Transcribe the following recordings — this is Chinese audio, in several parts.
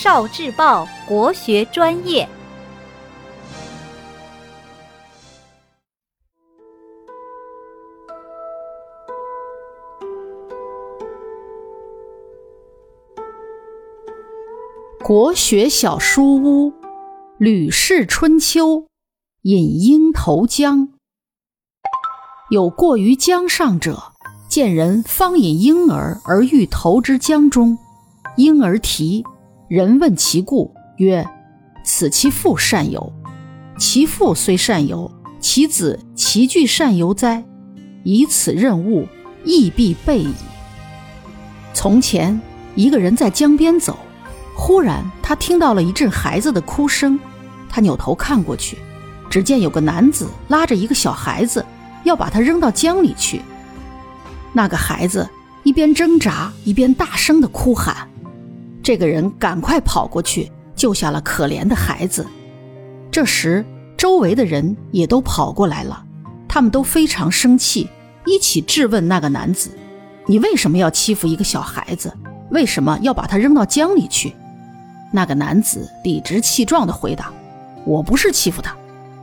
少智报国学专业。国学小书屋，《吕氏春秋》，引鹰投江。有过于江上者，见人方引婴儿而欲投之江中，婴儿啼，人问其故，曰：“此其父善游。其父虽善游，其子其具善游哉？以此任物，亦必备矣。”从前，一个人在江边走。忽然，他听到了一阵孩子的哭声，他扭头看过去，只见有个男子拉着一个小孩子，要把他扔到江里去。那个孩子一边挣扎，一边大声的哭喊。这个人赶快跑过去，救下了可怜的孩子。这时，周围的人也都跑过来了，他们都非常生气，一起质问那个男子：“你为什么要欺负一个小孩子？为什么要把他扔到江里去？”那个男子理直气壮地回答：“我不是欺负他，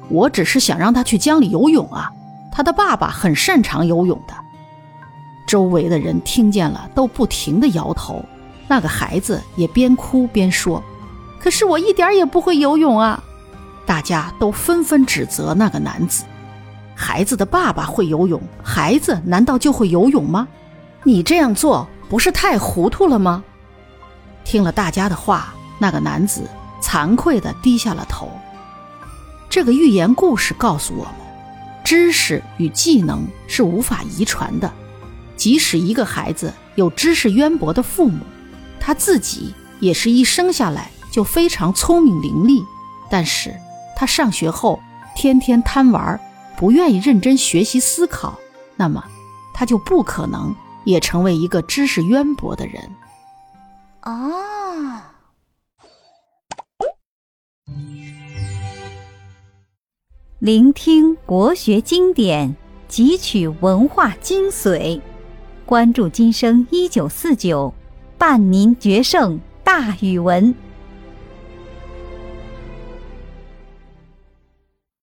我只是想让他去江里游泳啊。他的爸爸很擅长游泳的。”周围的人听见了，都不停地摇头。那个孩子也边哭边说：“可是我一点也不会游泳啊！”大家都纷纷指责那个男子：“孩子的爸爸会游泳，孩子难道就会游泳吗？你这样做不是太糊涂了吗？”听了大家的话。那个男子惭愧地低下了头。这个寓言故事告诉我们，知识与技能是无法遗传的。即使一个孩子有知识渊博的父母，他自己也是一生下来就非常聪明伶俐，但是他上学后天天贪玩，不愿意认真学习思考，那么他就不可能也成为一个知识渊博的人。哦。聆听国学经典，汲取文化精髓，关注今生一九四九，伴您决胜大语文。